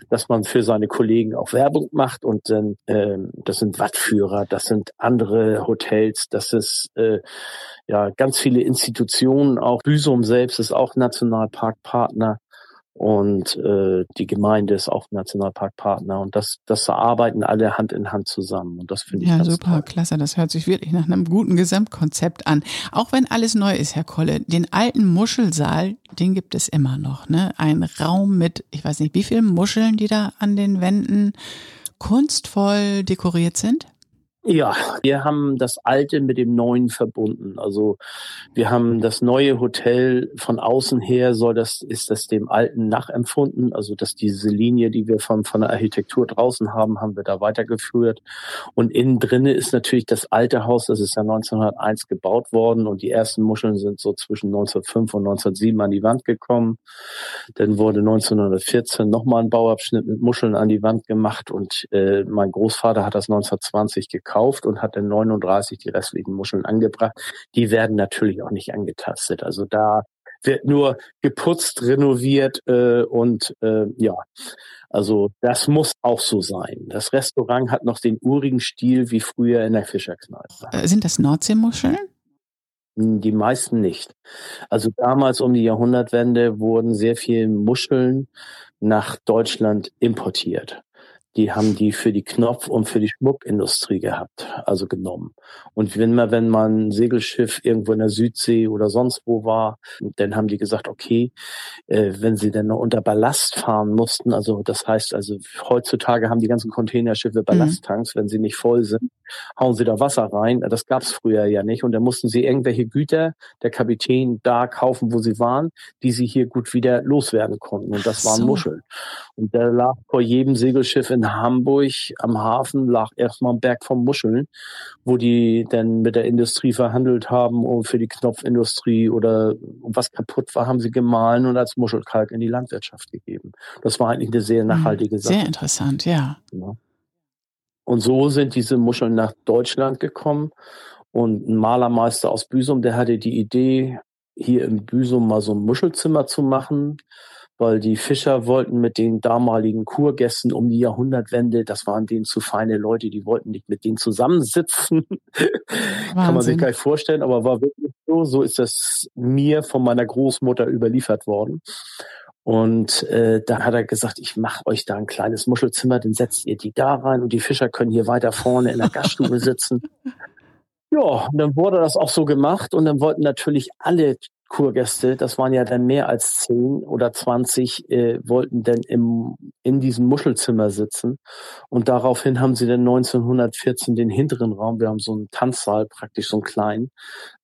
dass man für seine Kollegen auch Werbung macht. Und dann, äh, das sind Wattführer, das sind andere Hotels, das ist äh, ja ganz viele Institutionen, auch Büsum selbst ist auch Nationalparkpartner und äh, die Gemeinde ist auch Nationalparkpartner und das das arbeiten alle Hand in Hand zusammen und das finde ich ja super toll. klasse. Das hört sich wirklich nach einem guten Gesamtkonzept an. Auch wenn alles neu ist Herr Kolle den alten Muschelsaal den gibt es immer noch ne? Ein Raum mit ich weiß nicht wie vielen Muscheln die da an den Wänden kunstvoll dekoriert sind ja, wir haben das Alte mit dem Neuen verbunden. Also wir haben das neue Hotel von außen her soll das, ist das dem Alten nachempfunden. Also dass diese Linie, die wir von, von der Architektur draußen haben, haben wir da weitergeführt. Und innen drinne ist natürlich das alte Haus, das ist ja 1901 gebaut worden und die ersten Muscheln sind so zwischen 1905 und 1907 an die Wand gekommen. Dann wurde 1914 nochmal ein Bauabschnitt mit Muscheln an die Wand gemacht und äh, mein Großvater hat das 1920 gekauft gekauft und hat dann 39 die restlichen Muscheln angebracht. Die werden natürlich auch nicht angetastet. Also da wird nur geputzt, renoviert äh, und äh, ja, also das muss auch so sein. Das Restaurant hat noch den urigen Stil wie früher in der Fischerkneipe. Äh, sind das Nordseemuscheln? Hm, die meisten nicht. Also damals um die Jahrhundertwende wurden sehr viele Muscheln nach Deutschland importiert die haben die für die Knopf- und für die Schmuckindustrie gehabt, also genommen. Und wenn man, wenn man ein Segelschiff irgendwo in der Südsee oder sonst wo war, dann haben die gesagt, okay, äh, wenn sie dann noch unter Ballast fahren mussten, also das heißt, also heutzutage haben die ganzen Containerschiffe mhm. Ballasttanks, mhm. wenn sie nicht voll sind, hauen sie da Wasser rein. Das gab's früher ja nicht. Und dann mussten sie irgendwelche Güter der Kapitän da kaufen, wo sie waren, die sie hier gut wieder loswerden konnten. Und das waren so. Muscheln. Und da lag vor jedem Segelschiff in Hamburg am Hafen lag erstmal ein Berg von Muscheln, wo die dann mit der Industrie verhandelt haben und für die Knopfindustrie oder was kaputt war, haben sie gemahlen und als Muschelkalk in die Landwirtschaft gegeben. Das war eigentlich eine sehr hm, nachhaltige Sache. Sehr interessant, ja. ja. Und so sind diese Muscheln nach Deutschland gekommen. Und ein Malermeister aus Büsum, der hatte die Idee, hier im Büsum mal so ein Muschelzimmer zu machen weil die Fischer wollten mit den damaligen Kurgästen um die Jahrhundertwende, das waren denen zu feine Leute, die wollten nicht mit denen zusammensitzen. [laughs] Kann man sich gar nicht vorstellen, aber war wirklich so. So ist das mir von meiner Großmutter überliefert worden. Und äh, da hat er gesagt, ich mache euch da ein kleines Muschelzimmer, dann setzt ihr die da rein und die Fischer können hier weiter vorne in der Gaststube sitzen. [laughs] Ja, und dann wurde das auch so gemacht und dann wollten natürlich alle Kurgäste, das waren ja dann mehr als zehn oder zwanzig, äh, wollten dann im, in diesem Muschelzimmer sitzen. Und daraufhin haben sie dann 1914 den hinteren Raum, wir haben so einen Tanzsaal, praktisch so einen kleinen,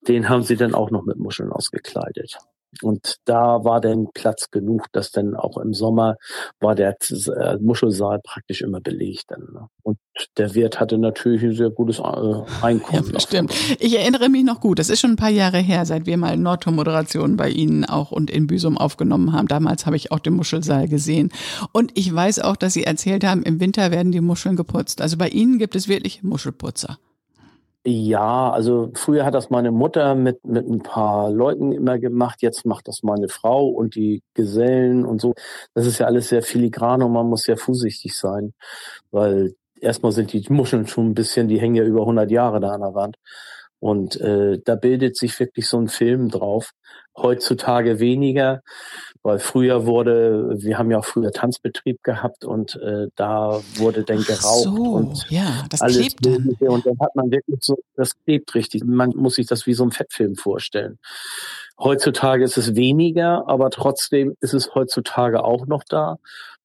den haben sie dann auch noch mit Muscheln ausgekleidet. Und da war dann Platz genug, dass dann auch im Sommer war der äh, Muschelsaal praktisch immer belegt. Dann, ne? Und der Wirt hatte natürlich ein sehr gutes äh, Einkommen. Ja, stimmt. Ich erinnere mich noch gut. Das ist schon ein paar Jahre her, seit wir mal Nordtor-Moderationen bei Ihnen auch und in Büsum aufgenommen haben. Damals habe ich auch den Muschelsaal gesehen. Und ich weiß auch, dass Sie erzählt haben, im Winter werden die Muscheln geputzt. Also bei Ihnen gibt es wirklich Muschelputzer. Ja, also früher hat das meine Mutter mit, mit ein paar Leuten immer gemacht. Jetzt macht das meine Frau und die Gesellen und so. Das ist ja alles sehr filigran und man muss sehr vorsichtig sein, weil erstmal sind die Muscheln schon ein bisschen, die hängen ja über 100 Jahre da an der Wand. Und äh, da bildet sich wirklich so ein Film drauf. Heutzutage weniger, weil früher wurde, wir haben ja auch früher Tanzbetrieb gehabt und äh, da wurde dann geraucht so, und ja, das alles klebt dann. Und dann hat man wirklich so, das klebt richtig. Man muss sich das wie so ein Fettfilm vorstellen. Heutzutage ist es weniger, aber trotzdem ist es heutzutage auch noch da.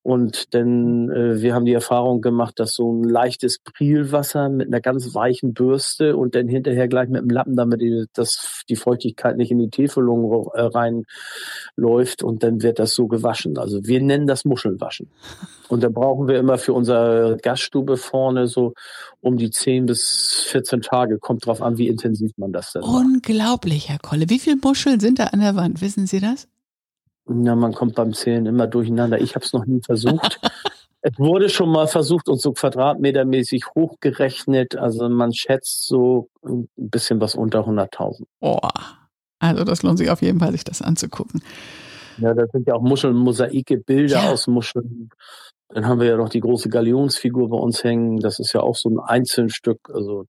Und denn äh, wir haben die Erfahrung gemacht, dass so ein leichtes Prielwasser mit einer ganz weichen Bürste und dann hinterher gleich mit dem Lappen, damit die, das, die Feuchtigkeit nicht in die Täfelung äh, reinläuft und dann wird das so gewaschen. Also wir nennen das Muschelwaschen. Und da brauchen wir immer für unsere Gaststube vorne so um die 10 bis 14 Tage. Kommt drauf an, wie intensiv man das dann Unglaublich, Herr Kolle. Wie viele Muscheln sind da an der Wand? Wissen Sie das? Ja, man kommt beim Zählen immer durcheinander. Ich habe es noch nie versucht. [laughs] es wurde schon mal versucht und so quadratmetermäßig hochgerechnet. Also man schätzt so ein bisschen was unter 100.000. Oh, also das lohnt sich auf jeden Fall, sich das anzugucken. Ja, da sind ja auch Muscheln, Mosaike, Bilder ja. aus Muscheln. Dann haben wir ja noch die große Galionsfigur bei uns hängen. Das ist ja auch so ein Einzelstück. Also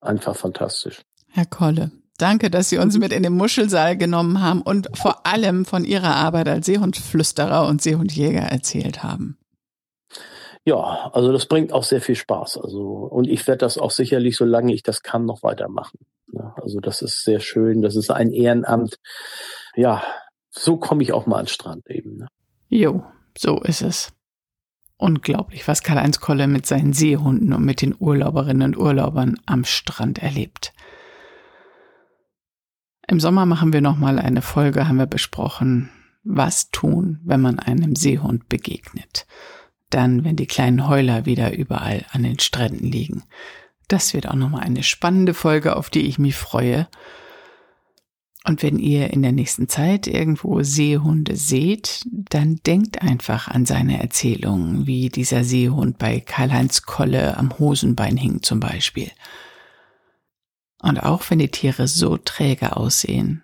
einfach fantastisch. Herr Kolle, Danke, dass Sie uns mit in den Muschelsaal genommen haben und vor allem von Ihrer Arbeit als Seehundflüsterer und Seehundjäger erzählt haben. Ja, also das bringt auch sehr viel Spaß. Also und ich werde das auch sicherlich, solange ich das kann, noch weitermachen. Also das ist sehr schön. Das ist ein Ehrenamt. Ja, so komme ich auch mal an den Strand eben. Ne? Jo, so ist es. Unglaublich, was Karl-Heinz Kolle mit seinen Seehunden und mit den Urlauberinnen und Urlaubern am Strand erlebt. Im Sommer machen wir nochmal eine Folge, haben wir besprochen, was tun, wenn man einem Seehund begegnet. Dann, wenn die kleinen Heuler wieder überall an den Stränden liegen. Das wird auch nochmal eine spannende Folge, auf die ich mich freue. Und wenn ihr in der nächsten Zeit irgendwo Seehunde seht, dann denkt einfach an seine Erzählungen, wie dieser Seehund bei Karl-Heinz Kolle am Hosenbein hing zum Beispiel. Und auch wenn die Tiere so träge aussehen,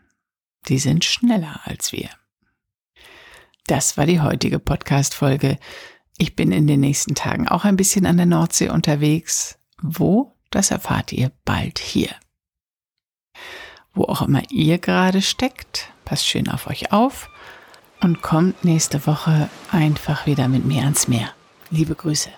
die sind schneller als wir. Das war die heutige Podcast-Folge. Ich bin in den nächsten Tagen auch ein bisschen an der Nordsee unterwegs. Wo? Das erfahrt ihr bald hier. Wo auch immer ihr gerade steckt, passt schön auf euch auf und kommt nächste Woche einfach wieder mit mir ans Meer. Liebe Grüße.